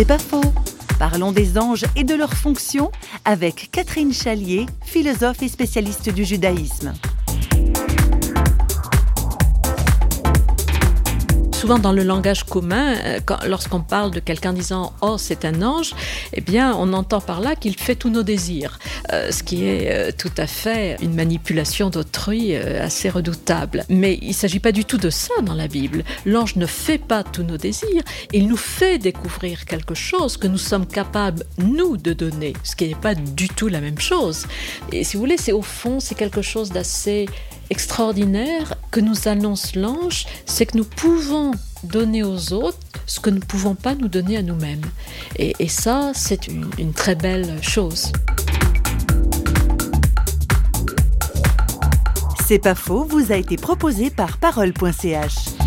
C'est pas faux. Parlons des anges et de leurs fonctions avec Catherine Chalier, philosophe et spécialiste du judaïsme. Souvent dans le langage commun, euh, lorsqu'on parle de quelqu'un disant Oh, c'est un ange, eh bien, on entend par là qu'il fait tous nos désirs, euh, ce qui est euh, tout à fait une manipulation d'autrui assez redoutable. Mais il ne s'agit pas du tout de ça dans la Bible. L'ange ne fait pas tous nos désirs, il nous fait découvrir quelque chose que nous sommes capables, nous, de donner, ce qui n'est pas du tout la même chose. Et si vous voulez, c'est au fond, c'est quelque chose d'assez extraordinaire que nous annonce l'ange, c'est que nous pouvons donner aux autres ce que nous ne pouvons pas nous donner à nous-mêmes. Et, ça, c'est une, une très belle chose. C'est pas faux, vous a été proposé par parole.ch.